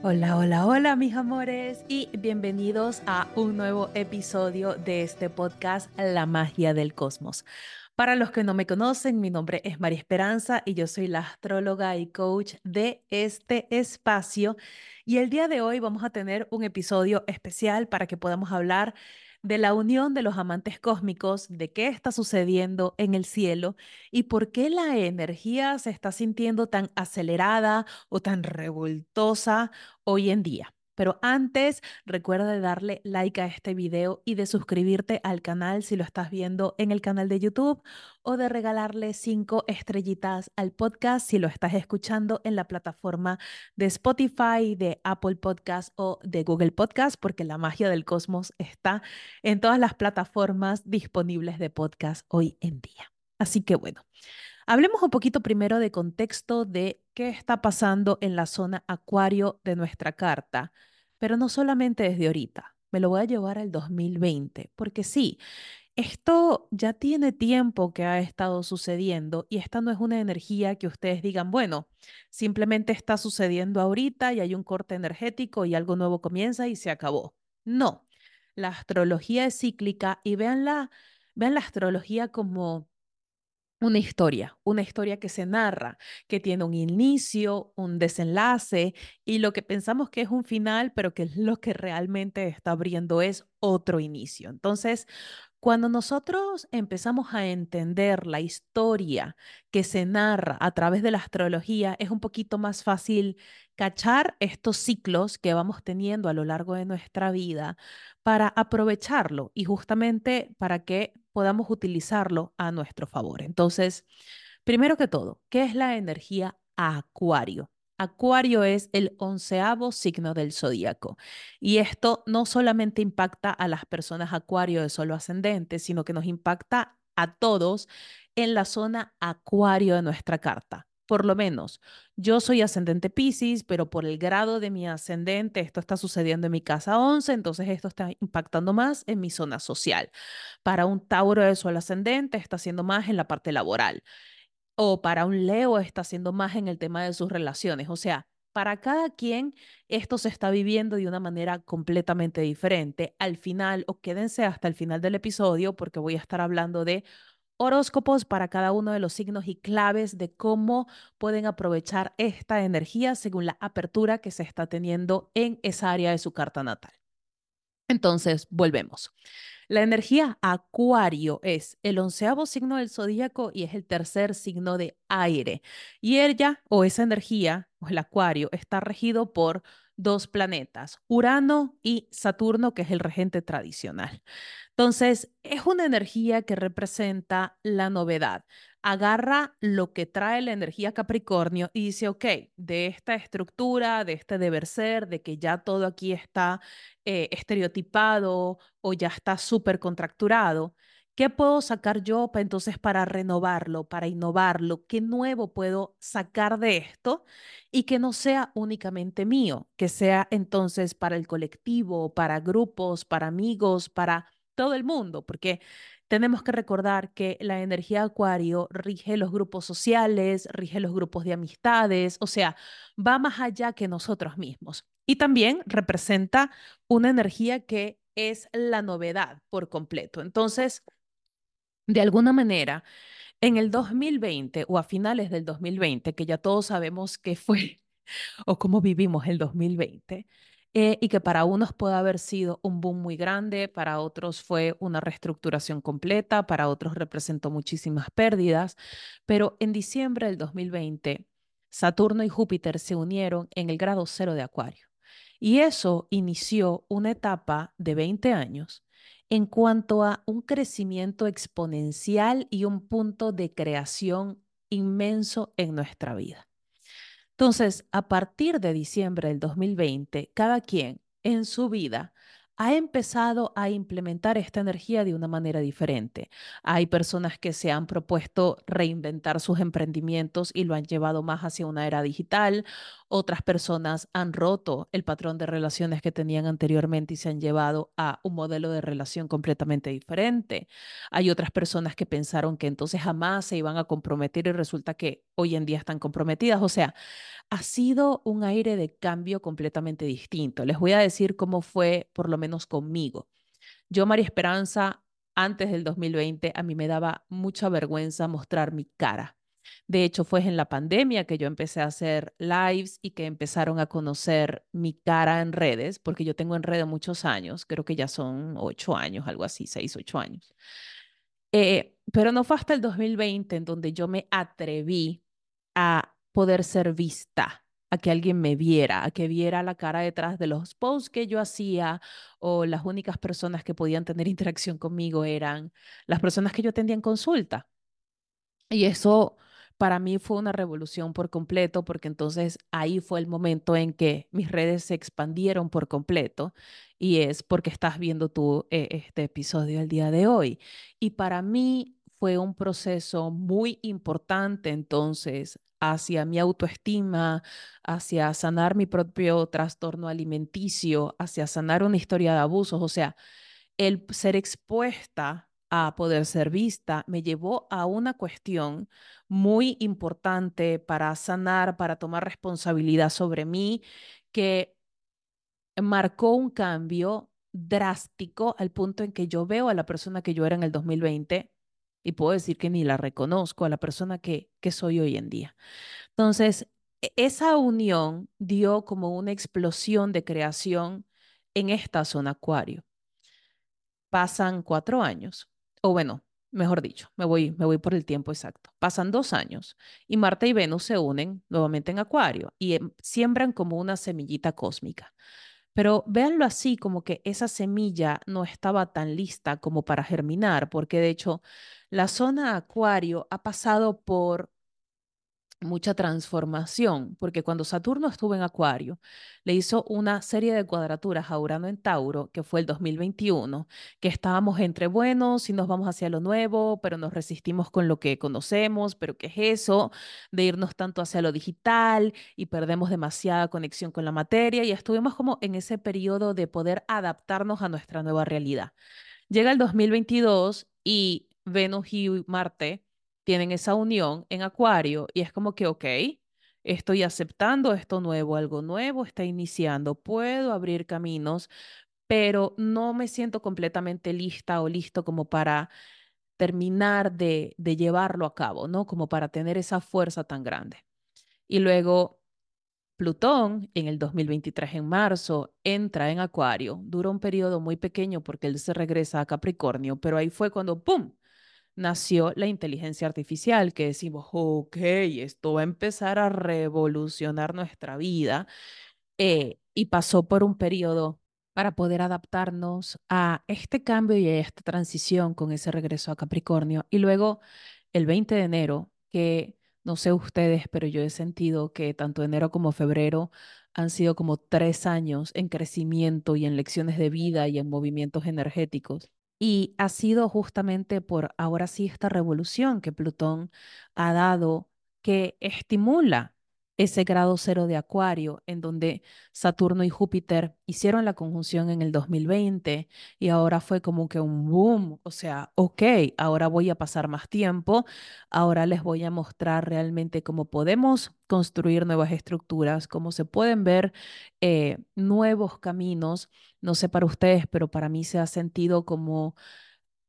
Hola, hola, hola mis amores y bienvenidos a un nuevo episodio de este podcast La magia del cosmos. Para los que no me conocen, mi nombre es María Esperanza y yo soy la astróloga y coach de este espacio. Y el día de hoy vamos a tener un episodio especial para que podamos hablar de la unión de los amantes cósmicos, de qué está sucediendo en el cielo y por qué la energía se está sintiendo tan acelerada o tan revoltosa hoy en día. Pero antes, recuerda de darle like a este video y de suscribirte al canal si lo estás viendo en el canal de YouTube o de regalarle cinco estrellitas al podcast si lo estás escuchando en la plataforma de Spotify, de Apple Podcast o de Google Podcast, porque la magia del cosmos está en todas las plataformas disponibles de podcast hoy en día. Así que bueno. Hablemos un poquito primero de contexto de qué está pasando en la zona acuario de nuestra carta, pero no solamente desde ahorita, me lo voy a llevar al 2020, porque sí, esto ya tiene tiempo que ha estado sucediendo y esta no es una energía que ustedes digan, bueno, simplemente está sucediendo ahorita y hay un corte energético y algo nuevo comienza y se acabó. No, la astrología es cíclica y vean vean la astrología como una historia, una historia que se narra, que tiene un inicio, un desenlace y lo que pensamos que es un final, pero que lo que realmente está abriendo es otro inicio. Entonces, cuando nosotros empezamos a entender la historia que se narra a través de la astrología, es un poquito más fácil cachar estos ciclos que vamos teniendo a lo largo de nuestra vida para aprovecharlo y justamente para que podamos utilizarlo a nuestro favor. Entonces, primero que todo, ¿qué es la energía acuario? Acuario es el onceavo signo del zodíaco. Y esto no solamente impacta a las personas acuario de solo ascendente, sino que nos impacta a todos en la zona acuario de nuestra carta. Por lo menos, yo soy ascendente Pisces, pero por el grado de mi ascendente, esto está sucediendo en mi casa 11, entonces esto está impactando más en mi zona social. Para un Tauro de sol ascendente, está haciendo más en la parte laboral. O para un Leo, está haciendo más en el tema de sus relaciones. O sea, para cada quien esto se está viviendo de una manera completamente diferente. Al final, o quédense hasta el final del episodio porque voy a estar hablando de horóscopos para cada uno de los signos y claves de cómo pueden aprovechar esta energía según la apertura que se está teniendo en esa área de su carta natal. Entonces, volvemos. La energía acuario es el onceavo signo del zodíaco y es el tercer signo de aire. Y ella o esa energía, o el acuario, está regido por dos planetas, Urano y Saturno, que es el regente tradicional. Entonces, es una energía que representa la novedad. Agarra lo que trae la energía Capricornio y dice, ok, de esta estructura, de este deber ser, de que ya todo aquí está eh, estereotipado o ya está súper contracturado, ¿qué puedo sacar yo para, entonces para renovarlo, para innovarlo? ¿Qué nuevo puedo sacar de esto y que no sea únicamente mío, que sea entonces para el colectivo, para grupos, para amigos, para todo el mundo, porque tenemos que recordar que la energía acuario rige los grupos sociales, rige los grupos de amistades, o sea, va más allá que nosotros mismos. Y también representa una energía que es la novedad por completo. Entonces, de alguna manera, en el 2020 o a finales del 2020, que ya todos sabemos qué fue o cómo vivimos el 2020, eh, y que para unos puede haber sido un boom muy grande, para otros fue una reestructuración completa, para otros representó muchísimas pérdidas, pero en diciembre del 2020, Saturno y Júpiter se unieron en el grado cero de Acuario. Y eso inició una etapa de 20 años en cuanto a un crecimiento exponencial y un punto de creación inmenso en nuestra vida. Entonces, a partir de diciembre del 2020, cada quien en su vida ha empezado a implementar esta energía de una manera diferente. Hay personas que se han propuesto reinventar sus emprendimientos y lo han llevado más hacia una era digital. Otras personas han roto el patrón de relaciones que tenían anteriormente y se han llevado a un modelo de relación completamente diferente. Hay otras personas que pensaron que entonces jamás se iban a comprometer y resulta que hoy en día están comprometidas. O sea, ha sido un aire de cambio completamente distinto. Les voy a decir cómo fue, por lo menos conmigo. Yo, María Esperanza, antes del 2020, a mí me daba mucha vergüenza mostrar mi cara. De hecho, fue en la pandemia que yo empecé a hacer lives y que empezaron a conocer mi cara en redes, porque yo tengo en redes muchos años, creo que ya son ocho años, algo así, seis, ocho años. Eh, pero no fue hasta el 2020 en donde yo me atreví a poder ser vista, a que alguien me viera, a que viera la cara detrás de los posts que yo hacía o las únicas personas que podían tener interacción conmigo eran las personas que yo atendía en consulta. Y eso para mí fue una revolución por completo, porque entonces ahí fue el momento en que mis redes se expandieron por completo y es porque estás viendo tú eh, este episodio el día de hoy. Y para mí fue un proceso muy importante entonces hacia mi autoestima, hacia sanar mi propio trastorno alimenticio, hacia sanar una historia de abusos, o sea, el ser expuesta a poder ser vista, me llevó a una cuestión muy importante para sanar, para tomar responsabilidad sobre mí, que marcó un cambio drástico al punto en que yo veo a la persona que yo era en el 2020 y puedo decir que ni la reconozco a la persona que, que soy hoy en día. Entonces, e, esa unión dio como una explosión de creación en esta zona acuario. Pasan cuatro años o bueno, mejor dicho, me voy, me voy por el tiempo exacto. Pasan dos años y Marte y Venus se unen nuevamente en Acuario y em, siembran como una semillita cósmica. Pero véanlo así, como que esa semilla no estaba tan lista como para germinar, porque de hecho la zona Acuario ha pasado por mucha transformación, porque cuando Saturno estuvo en Acuario, le hizo una serie de cuadraturas a Urano en Tauro, que fue el 2021, que estábamos entre buenos y nos vamos hacia lo nuevo, pero nos resistimos con lo que conocemos, pero ¿qué es eso? De irnos tanto hacia lo digital y perdemos demasiada conexión con la materia y estuvimos como en ese periodo de poder adaptarnos a nuestra nueva realidad. Llega el 2022 y Venus y Marte tienen esa unión en Acuario y es como que, ok, estoy aceptando esto nuevo, algo nuevo está iniciando, puedo abrir caminos, pero no me siento completamente lista o listo como para terminar de, de llevarlo a cabo, ¿no? Como para tener esa fuerza tan grande. Y luego Plutón en el 2023 en marzo entra en Acuario, dura un periodo muy pequeño porque él se regresa a Capricornio, pero ahí fue cuando, ¡pum!, nació la inteligencia artificial, que decimos, ok, esto va a empezar a revolucionar nuestra vida. Eh, y pasó por un periodo para poder adaptarnos a este cambio y a esta transición con ese regreso a Capricornio. Y luego el 20 de enero, que no sé ustedes, pero yo he sentido que tanto enero como febrero han sido como tres años en crecimiento y en lecciones de vida y en movimientos energéticos. Y ha sido justamente por ahora sí esta revolución que Plutón ha dado que estimula ese grado cero de Acuario, en donde Saturno y Júpiter hicieron la conjunción en el 2020 y ahora fue como que un boom, o sea, ok, ahora voy a pasar más tiempo, ahora les voy a mostrar realmente cómo podemos construir nuevas estructuras, cómo se pueden ver eh, nuevos caminos. No sé para ustedes, pero para mí se ha sentido como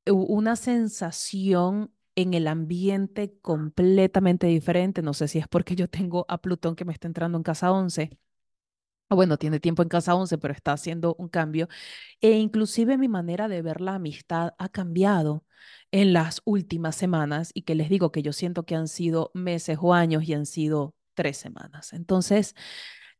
una sensación en el ambiente completamente diferente. No sé si es porque yo tengo a Plutón que me está entrando en casa 11. O bueno, tiene tiempo en casa 11, pero está haciendo un cambio. E inclusive mi manera de ver la amistad ha cambiado en las últimas semanas y que les digo que yo siento que han sido meses o años y han sido tres semanas. Entonces,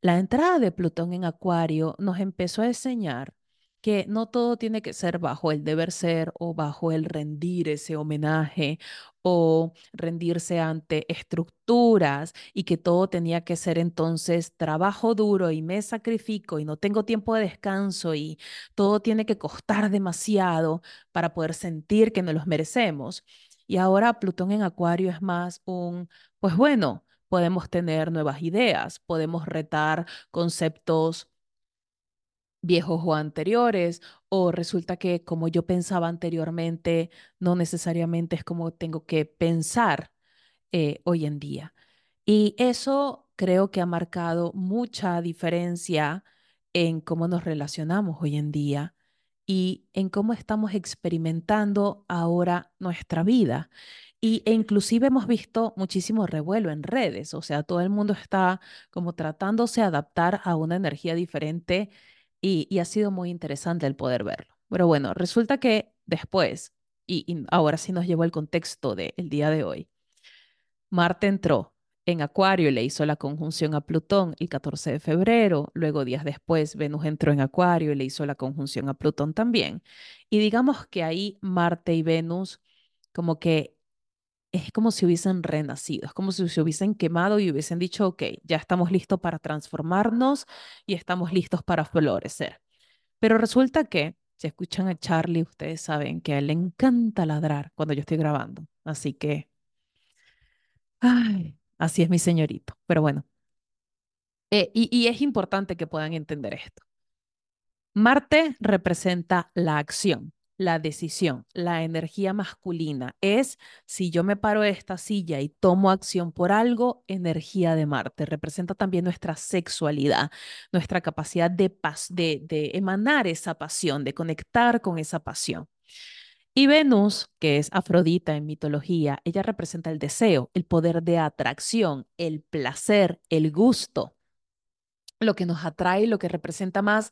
la entrada de Plutón en Acuario nos empezó a enseñar que no todo tiene que ser bajo el deber ser o bajo el rendir ese homenaje o rendirse ante estructuras y que todo tenía que ser entonces trabajo duro y me sacrifico y no tengo tiempo de descanso y todo tiene que costar demasiado para poder sentir que nos los merecemos. Y ahora Plutón en Acuario es más un, pues bueno, podemos tener nuevas ideas, podemos retar conceptos viejos o anteriores, o resulta que como yo pensaba anteriormente, no necesariamente es como tengo que pensar eh, hoy en día. Y eso creo que ha marcado mucha diferencia en cómo nos relacionamos hoy en día y en cómo estamos experimentando ahora nuestra vida. Y, e inclusive hemos visto muchísimo revuelo en redes, o sea, todo el mundo está como tratándose de adaptar a una energía diferente y, ha sido muy interesante el poder verlo. Pero bueno, resulta que después, y, ahora sí nos llevó el contexto del día de hoy, Marte entró en Acuario y le hizo la conjunción a Plutón el 14 de febrero. Luego, días después, Venus entró en Acuario y le hizo la conjunción a Plutón también. Y digamos que ahí Marte y Venus como que es como si hubiesen renacido, es como si se hubiesen quemado y hubiesen dicho, ok, ya estamos listos para transformarnos y estamos listos para florecer. Pero resulta que, si escuchan a Charlie, ustedes saben que a él le encanta ladrar cuando yo estoy grabando. Así que, ay, así es mi señorito. Pero bueno, eh, y, y es importante que puedan entender esto. Marte representa la acción la decisión, la energía masculina. Es si yo me paro de esta silla y tomo acción por algo, energía de Marte. Representa también nuestra sexualidad, nuestra capacidad de, de, de emanar esa pasión, de conectar con esa pasión. Y Venus, que es Afrodita en mitología, ella representa el deseo, el poder de atracción, el placer, el gusto lo que nos atrae, lo que representa más,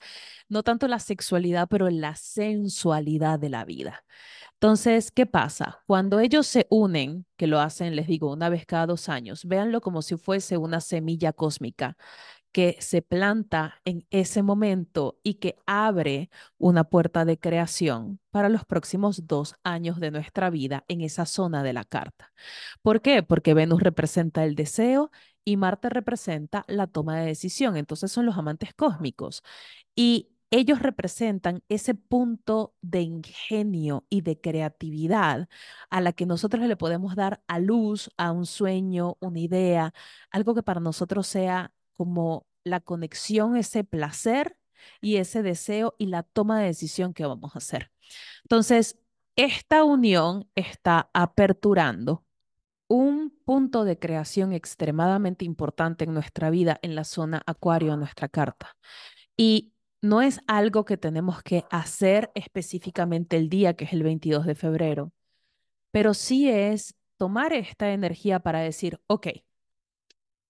no tanto la sexualidad, pero la sensualidad de la vida. Entonces, ¿qué pasa? Cuando ellos se unen, que lo hacen, les digo, una vez cada dos años, véanlo como si fuese una semilla cósmica que se planta en ese momento y que abre una puerta de creación para los próximos dos años de nuestra vida en esa zona de la carta. ¿Por qué? Porque Venus representa el deseo y Marte representa la toma de decisión. Entonces son los amantes cósmicos. Y ellos representan ese punto de ingenio y de creatividad a la que nosotros le podemos dar a luz a un sueño, una idea, algo que para nosotros sea como la conexión, ese placer y ese deseo y la toma de decisión que vamos a hacer. Entonces, esta unión está aperturando un punto de creación extremadamente importante en nuestra vida en la zona acuario de nuestra carta. Y no es algo que tenemos que hacer específicamente el día que es el 22 de febrero, pero sí es tomar esta energía para decir, ok,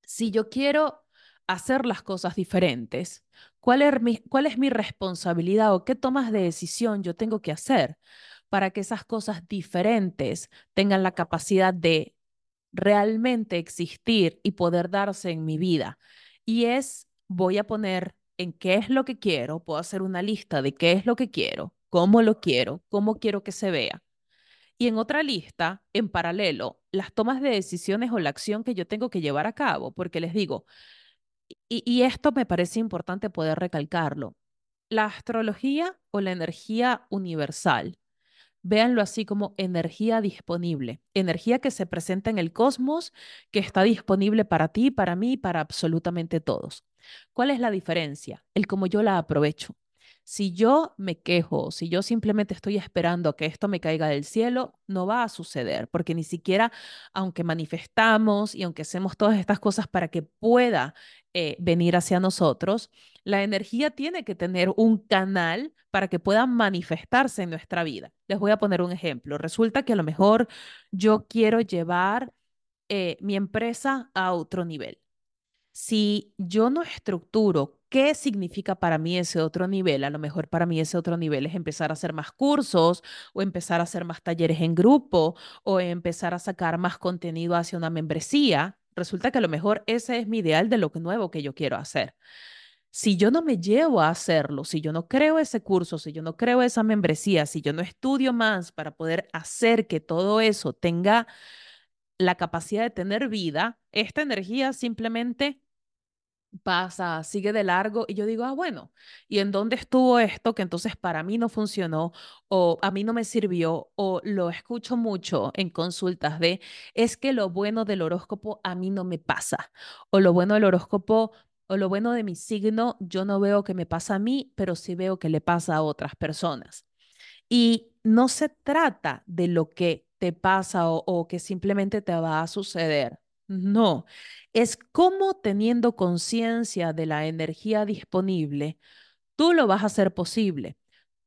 si yo quiero hacer las cosas diferentes, ¿cuál es mi, cuál es mi responsabilidad o qué tomas de decisión yo tengo que hacer para que esas cosas diferentes tengan la capacidad de realmente existir y poder darse en mi vida. Y es, voy a poner en qué es lo que quiero, puedo hacer una lista de qué es lo que quiero, cómo lo quiero, cómo quiero que se vea. Y en otra lista, en paralelo, las tomas de decisiones o la acción que yo tengo que llevar a cabo, porque les digo, y, esto me parece importante poder recalcarlo, la astrología o la energía universal Véanlo así como energía disponible, energía que se presenta en el cosmos, que está disponible para ti, para mí, para absolutamente todos. ¿Cuál es la diferencia? El cómo yo la aprovecho. Si yo me quejo, si yo simplemente estoy esperando que esto me caiga del cielo, no va a suceder, porque ni siquiera, aunque manifestamos y aunque hacemos todas estas cosas para que pueda eh, venir hacia nosotros, la energía tiene que tener un canal para que pueda manifestarse en nuestra vida. Les voy a poner un ejemplo. Resulta que a lo mejor yo quiero llevar eh, mi empresa a otro nivel. Si yo no estructuro ¿Qué significa para mí ese otro nivel? A lo mejor para mí ese otro nivel es empezar a hacer más cursos o empezar a hacer más talleres en grupo o empezar a sacar más contenido hacia una membresía. Resulta que a lo mejor ese es mi ideal de lo nuevo que yo quiero hacer. Si yo no me llevo a hacerlo, si yo no creo ese curso, si yo no creo esa membresía, si yo no estudio más para poder hacer que todo eso tenga la capacidad de tener vida, esta energía simplemente pasa, sigue de largo y yo digo, ah, bueno, ¿y en dónde estuvo esto que entonces para mí no funcionó o a mí no me sirvió o lo escucho mucho en consultas de, es que lo bueno del horóscopo a mí no me pasa o lo bueno del horóscopo o lo bueno de mi signo yo no veo que me pasa a mí, pero sí veo que le pasa a otras personas. Y no se trata de lo que te pasa o, o que simplemente te va a suceder. No, es cómo teniendo conciencia de la energía disponible, tú lo vas a hacer posible.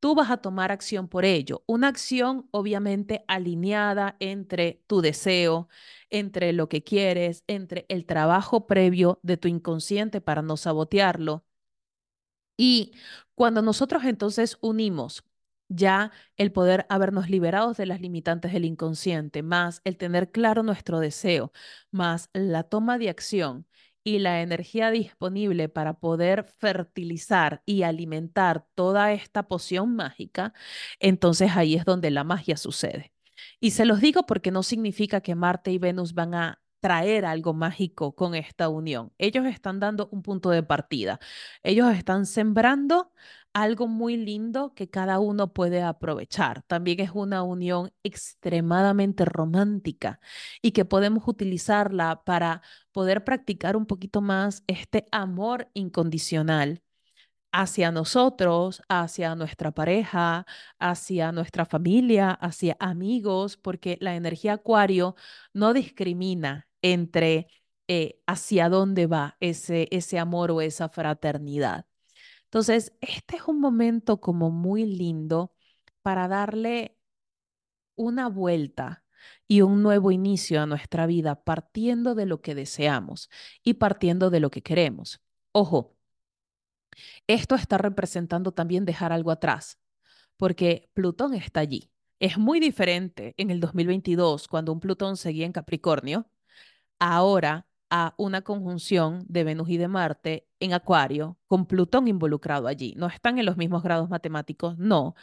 Tú vas a tomar acción por ello. Una acción obviamente alineada entre tu deseo, entre lo que quieres, entre el trabajo previo de tu inconsciente para no sabotearlo y cuando nosotros entonces unimos ya el poder habernos liberados de las limitantes del inconsciente, más el tener claro nuestro deseo, más la toma de acción y la energía disponible para poder fertilizar y alimentar toda esta poción mágica, entonces ahí es donde la magia sucede. Y se los digo porque no significa que Marte y Venus van a traer algo mágico con esta unión. Ellos están dando un punto de partida. Ellos están sembrando algo muy lindo que cada uno puede aprovechar. También es una unión extremadamente romántica y que podemos utilizarla para poder practicar un poquito más este amor incondicional hacia nosotros, hacia nuestra pareja, hacia nuestra familia, hacia amigos, porque la energía acuario no discrimina entre eh, hacia dónde va ese, ese amor o esa fraternidad. Entonces, este es un momento como muy lindo para darle una vuelta y un nuevo inicio a nuestra vida partiendo de lo que deseamos y partiendo de lo que queremos. Ojo, esto está representando también dejar algo atrás, porque Plutón está allí. Es muy diferente en el 2022, cuando un Plutón seguía en Capricornio, ahora a una conjunción de Venus y de Marte en Acuario, con Plutón involucrado allí. No están en los mismos grados matemáticos, no,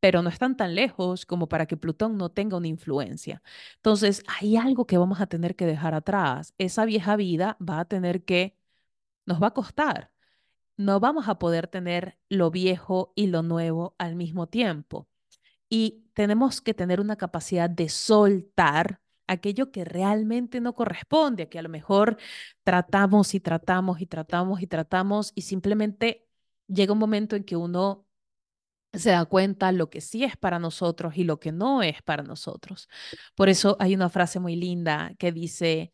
pero no están tan lejos como para que Plutón no tenga una influencia. Entonces, hay algo que vamos a tener que dejar atrás. Esa vieja vida va a tener que, nos va a costar no vamos a poder tener lo viejo y lo nuevo al mismo tiempo. Y tenemos que tener una capacidad de soltar aquello que realmente no corresponde, que a lo mejor tratamos y tratamos y tratamos y tratamos y simplemente llega un momento en que uno se da cuenta lo que sí es para nosotros y lo que no es para nosotros. Por eso hay una frase muy linda que dice,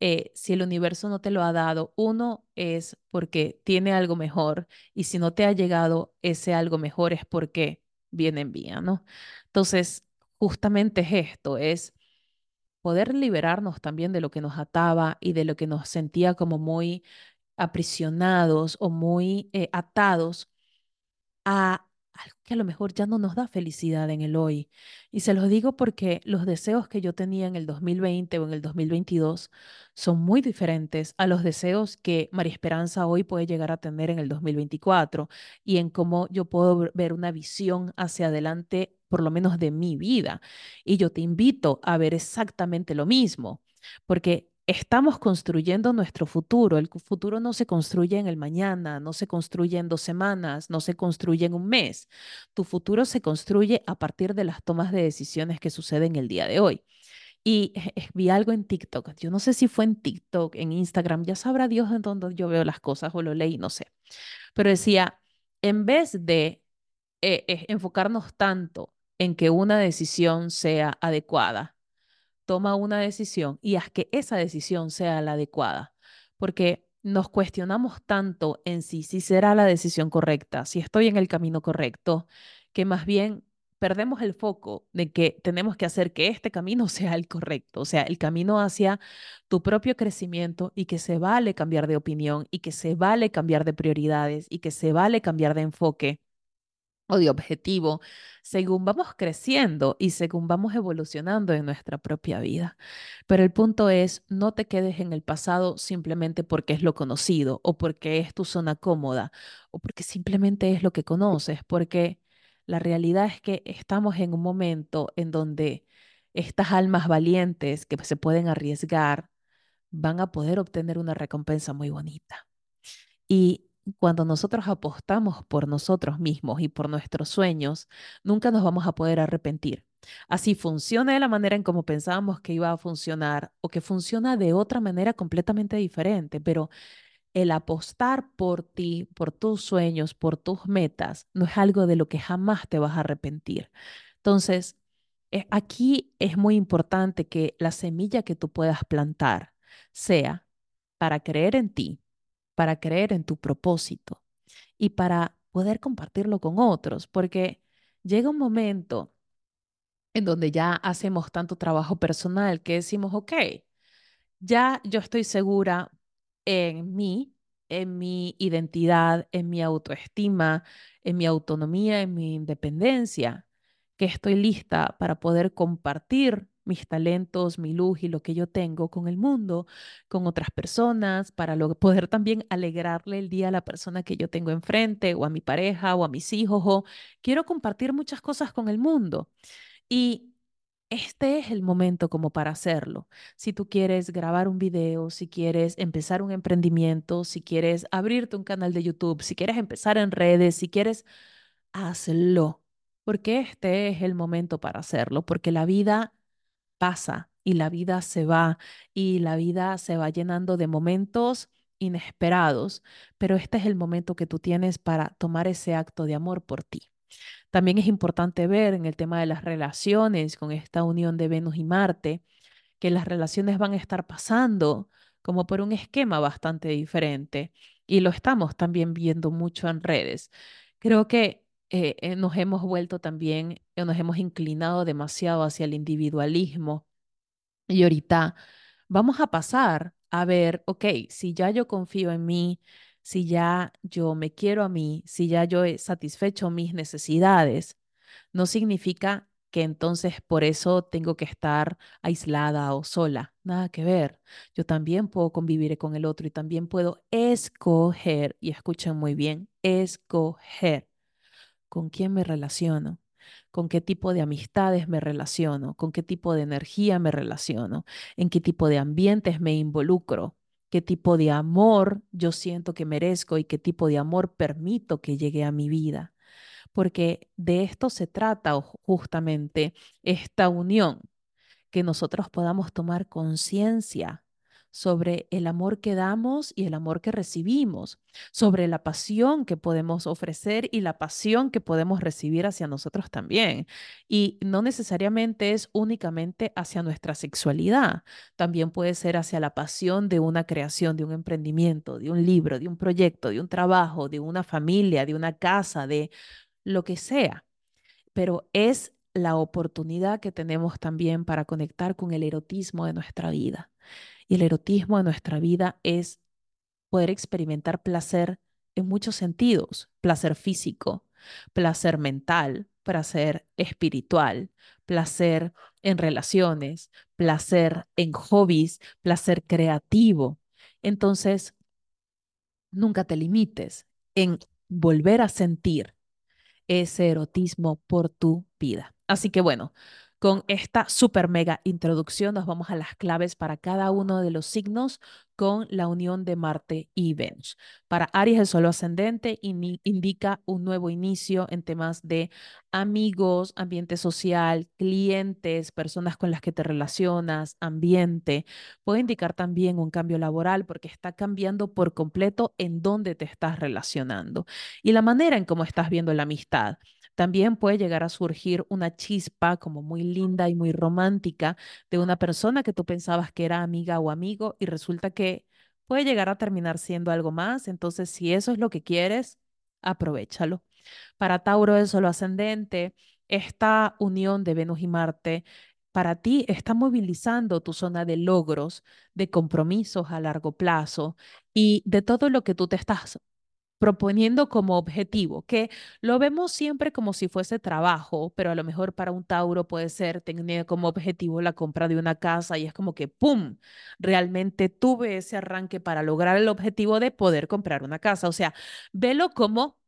eh, si el universo no te lo ha dado, uno es porque tiene algo mejor y si no te ha llegado ese algo mejor es porque viene en vía, ¿no? Entonces, justamente es esto, es poder liberarnos también de lo que nos ataba y de lo que nos sentía como muy aprisionados o muy eh, atados a algo que a lo mejor ya no nos da felicidad en el hoy. Y se los digo porque los deseos que yo tenía en el 2020 o en el 2022 son muy diferentes a los deseos que María Esperanza hoy puede llegar a tener en el 2024 y en cómo yo puedo ver una visión hacia adelante, por lo menos de mi vida. Y yo te invito a ver exactamente lo mismo, porque Estamos construyendo nuestro futuro. El futuro no se construye en el mañana, no se construye en dos semanas, no se construye en un mes. Tu futuro se construye a partir de las tomas de decisiones que suceden el día de hoy. Y vi algo en TikTok, yo no sé si fue en TikTok, en Instagram, ya sabrá Dios en dónde yo veo las cosas o lo leí, no sé. Pero decía, en vez de eh, eh, enfocarnos tanto en que una decisión sea adecuada, toma una decisión y haz que esa decisión sea la adecuada, porque nos cuestionamos tanto en sí si será la decisión correcta, si estoy en el camino correcto, que más bien perdemos el foco de que tenemos que hacer que este camino sea el correcto, o sea, el camino hacia tu propio crecimiento y que se vale cambiar de opinión y que se vale cambiar de prioridades y que se vale cambiar de enfoque o de objetivo, según vamos creciendo y según vamos evolucionando en nuestra propia vida. Pero el punto es, no te quedes en el pasado simplemente porque es lo conocido o porque es tu zona cómoda o porque simplemente es lo que conoces, porque la realidad es que estamos en un momento en donde estas almas valientes que se pueden arriesgar van a poder obtener una recompensa muy bonita. Y cuando nosotros apostamos por nosotros mismos y por nuestros sueños, nunca nos vamos a poder arrepentir. Así funciona de la manera en como pensábamos que iba a funcionar o que funciona de otra manera completamente diferente, pero el apostar por ti, por tus sueños, por tus metas, no es algo de lo que jamás te vas a arrepentir. Entonces, eh, aquí es muy importante que la semilla que tú puedas plantar sea para creer en ti, para creer en tu propósito y para poder compartirlo con otros, porque llega un momento en donde ya hacemos tanto trabajo personal que decimos, ok, ya yo estoy segura en mí, en mi identidad, en mi autoestima, en mi autonomía, en mi independencia, que estoy lista para poder compartir mis talentos, mi luz y lo que yo tengo con el mundo, con otras personas, para poder también alegrarle el día a la persona que yo tengo enfrente, o a mi pareja, o a mis hijos, o quiero compartir muchas cosas con el mundo. Y este es el momento como para hacerlo. Si tú quieres grabar un video, si quieres empezar un emprendimiento, si quieres abrirte un canal de YouTube, si quieres empezar en redes, si quieres, hazlo, porque este es el momento para hacerlo, porque la vida pasa y la vida se va y la vida se va llenando de momentos inesperados, pero este es el momento que tú tienes para tomar ese acto de amor por ti. También es importante ver en el tema de las relaciones con esta unión de Venus y Marte, que las relaciones van a estar pasando como por un esquema bastante diferente y lo estamos también viendo mucho en redes. Creo que eh, eh, nos hemos vuelto también, eh, nos hemos inclinado demasiado hacia el individualismo y ahorita vamos a pasar a ver, ok, si ya yo confío en mí, si ya yo me quiero a mí, si ya yo he satisfecho mis necesidades, no significa que entonces por eso tengo que estar aislada o sola. Nada que ver. Yo también puedo convivir con el otro y también puedo escoger, y escuchen muy bien, escoger con quién me relaciono, con qué tipo de amistades me relaciono, con qué tipo de energía me relaciono, en qué tipo de ambientes me involucro qué tipo de amor yo siento que merezco y qué tipo de amor permito que llegue a mi vida. Porque de esto se trata justamente esta unión, que nosotros podamos tomar conciencia sobre el amor que damos y el amor que recibimos, sobre la pasión que podemos ofrecer y la pasión que podemos recibir hacia nosotros también. Y no necesariamente es únicamente hacia nuestra sexualidad, también puede ser hacia la pasión de una creación, de un emprendimiento, de un libro, de un proyecto, de un trabajo, de una familia, de una casa, de lo que sea. Pero es la oportunidad que tenemos también para conectar con el erotismo de nuestra vida. Y el erotismo de nuestra vida es poder experimentar placer en muchos sentidos, placer físico, placer mental, placer espiritual, placer en relaciones, placer en hobbies, placer creativo. Entonces, nunca te limites en volver a sentir ese erotismo por tu vida. Así que bueno, con esta super mega introducción nos vamos a las claves para cada uno de los signos con la unión de Marte y Venus. Para Aries, el solo ascendente indica un nuevo inicio en temas de amigos, ambiente social, clientes, personas con las que te relacionas, ambiente. Puede indicar también un cambio laboral porque está cambiando por completo en dónde te estás relacionando y la manera en cómo estás viendo la amistad. También puede llegar a surgir una chispa como muy linda y muy romántica de una persona que tú pensabas que era amiga o amigo y resulta que puede llegar a terminar siendo algo más. Entonces, si eso es lo que quieres, aprovechalo. Para Tauro el solo ascendente, esta unión de Venus y Marte para ti está movilizando tu zona de logros, de compromisos a largo plazo y de todo lo que tú te estás proponiendo como objetivo, que lo vemos siempre como si fuese trabajo, pero a lo mejor para un Tauro puede ser tener como objetivo la compra de una casa y es como que, ¡pum!, realmente tuve ese arranque para lograr el objetivo de poder comprar una casa. O sea, velo como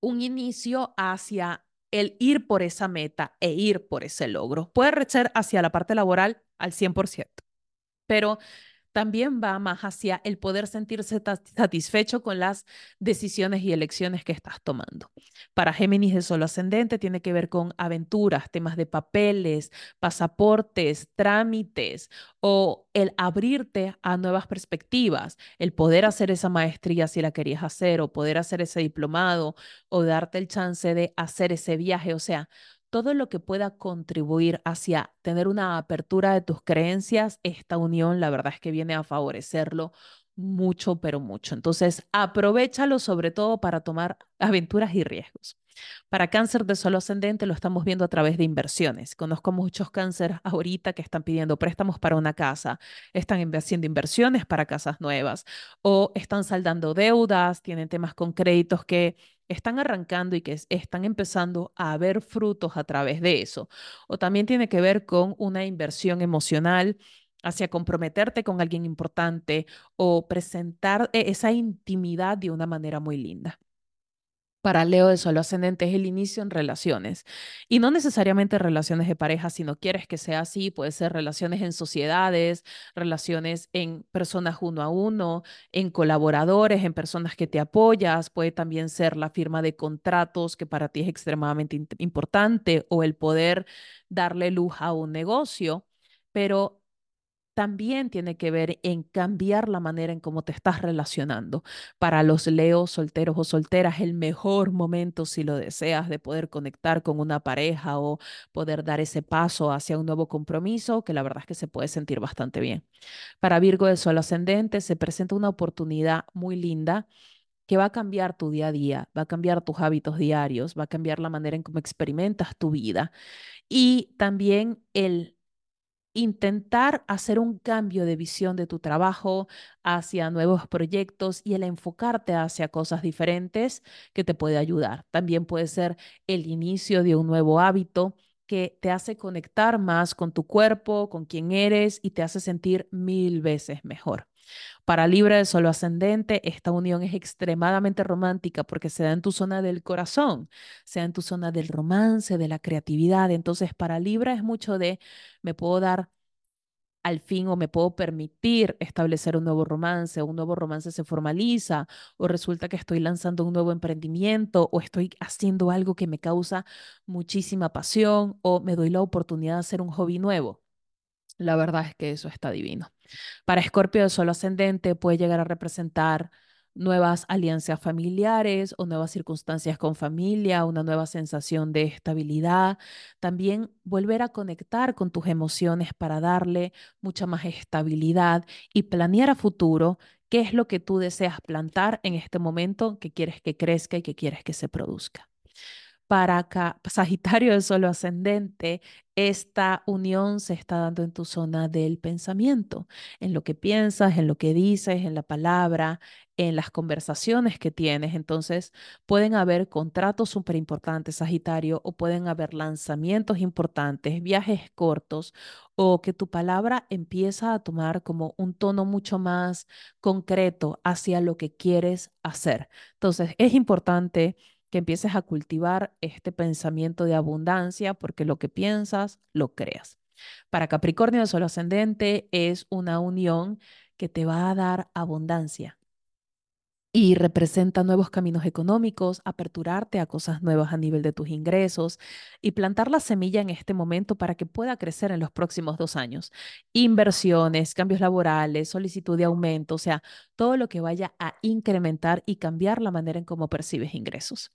un inicio hacia el ir por esa meta e ir por ese logro. Puede ser hacia la parte laboral al 100%, pero también va más hacia el poder sentirse satisfecho con las decisiones y elecciones que estás tomando. Para Géminis de Solo Ascendente tiene que ver con aventuras, temas de papeles, pasaportes, trámites o el abrirte a nuevas perspectivas, el poder hacer esa maestría si la querías hacer o poder hacer ese diplomado o darte el chance de hacer ese viaje. O sea, todo lo que pueda contribuir hacia tener una apertura de tus creencias, esta unión la verdad es que viene a favorecerlo mucho, pero mucho. Entonces, aprovechalo sobre todo para tomar aventuras y riesgos. Para cáncer de solo ascendente lo estamos viendo a través de inversiones. Conozco muchos cánceres ahorita que están pidiendo préstamos para una casa, están haciendo inversiones para casas nuevas o están saldando deudas, tienen temas con créditos que están arrancando y que están empezando a ver frutos a través de eso. O también tiene que ver con una inversión emocional hacia comprometerte con alguien importante o presentar e-, esa intimidad de una manera muy linda para Leo de Solo Ascendente es el inicio en relaciones. Y no necesariamente relaciones de pareja, si no quieres que sea así, puede ser relaciones en sociedades, relaciones en personas uno a uno, en colaboradores, en personas que te apoyas, puede también ser la firma de contratos que para ti es extremadamente importante o el poder darle luz a un negocio. Pero también tiene que ver en cambiar la manera en cómo te estás relacionando. Para los leos solteros o solteras, el mejor momento, si lo deseas, de poder conectar con una pareja o poder dar ese paso hacia un nuevo compromiso, que la verdad es que se puede sentir bastante bien. Para Virgo de Sol ascendente, se presenta una oportunidad muy linda que va a cambiar tu día a día, va a cambiar tus hábitos diarios, va a cambiar la manera en cómo experimentas tu vida. Y también el intentar hacer un cambio de visión de tu trabajo hacia nuevos proyectos y el enfocarte hacia cosas diferentes que te puede ayudar. También puede ser el inicio de un nuevo hábito que te hace conectar más con tu cuerpo, con quién eres y te hace sentir mil veces mejor. Para Libra de Solo Ascendente, esta unión es extremadamente romántica porque se da en tu zona del corazón, se da en tu zona del romance, de la creatividad. Entonces, para Libra es mucho de, me puedo dar al fin o me puedo permitir establecer un nuevo romance, un nuevo romance se formaliza, o resulta que estoy lanzando un nuevo emprendimiento, o estoy haciendo algo que me causa muchísima pasión, o me doy la oportunidad de hacer un hobby nuevo. La verdad es que eso está divino. Para Escorpio de Solo Ascendente puede llegar a representar nuevas alianzas familiares o nuevas circunstancias con familia, una nueva sensación de estabilidad. También volver a conectar con tus emociones para darle mucha más estabilidad y planear a futuro qué es lo que tú deseas plantar en este momento que quieres que crezca y que quieres que se produzca para Sagitario de Solo Ascendente, esta unión se está dando en tu zona del pensamiento, en lo que piensas, en lo que dices, en la palabra, en las conversaciones que tienes. Entonces, pueden haber contratos súper importantes, Sagitario, o pueden haber lanzamientos importantes, viajes cortos, o que tu palabra empieza a tomar como un tono mucho más concreto hacia lo que quieres hacer. Entonces, es importante que empieces a cultivar este pensamiento de abundancia, porque lo que piensas, lo creas. Para Capricornio de Sol Ascendente es una unión que te va a dar abundancia y representa nuevos caminos económicos, aperturarte a cosas nuevas a nivel de tus ingresos y plantar la semilla en este momento para que pueda crecer en los próximos dos años. Inversiones, cambios laborales, solicitud de aumento, o sea, todo lo que vaya a incrementar y cambiar la manera en cómo percibes ingresos.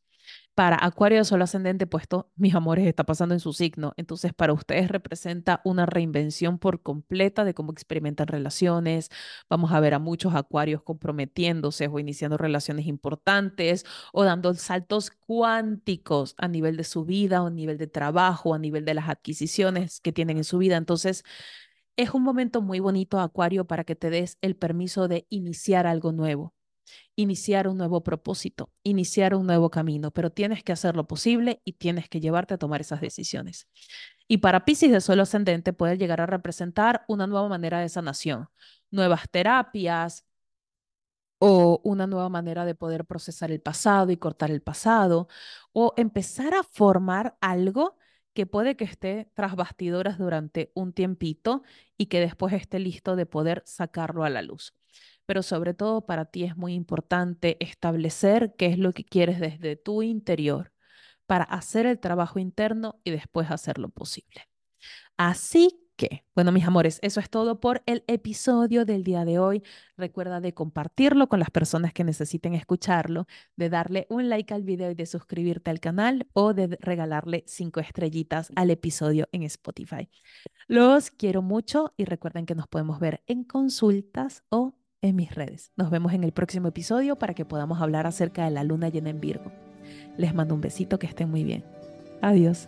Para Acuario de Sol ascendente puesto, mis amores, está pasando en su signo. Entonces, para ustedes representa una reinvención por completa de cómo experimentan relaciones. Vamos a ver a muchos acuarios comprometiéndose o iniciando relaciones importantes o dando saltos cuánticos a nivel de su vida o a nivel de trabajo, a nivel de las adquisiciones que tienen en su vida. Entonces, es un momento muy bonito, Acuario, para que te des el permiso de iniciar algo nuevo iniciar un nuevo propósito, iniciar un nuevo camino, pero tienes que hacer lo posible y tienes que llevarte a tomar esas decisiones. Y para Pisces de suelo ascendente puede llegar a representar una nueva manera de sanación, nuevas terapias o una nueva manera de poder procesar el pasado y cortar el pasado o empezar a formar algo que puede que esté tras bastidoras durante un tiempito y que después esté listo de poder sacarlo a la luz. Pero sobre todo para ti es muy importante establecer qué es lo que quieres desde tu interior para hacer el trabajo interno y después hacerlo posible. Así que, bueno, mis amores, eso es todo por el episodio del día de hoy. Recuerda de compartirlo con las personas que necesiten escucharlo, de darle un like al video y de suscribirte al canal o de regalarle cinco estrellitas al episodio en Spotify. Los quiero mucho y recuerden que nos podemos ver en consultas o en mis redes. Nos vemos en el próximo episodio para que podamos hablar acerca de la luna llena en Virgo. Les mando un besito, que estén muy bien. Adiós.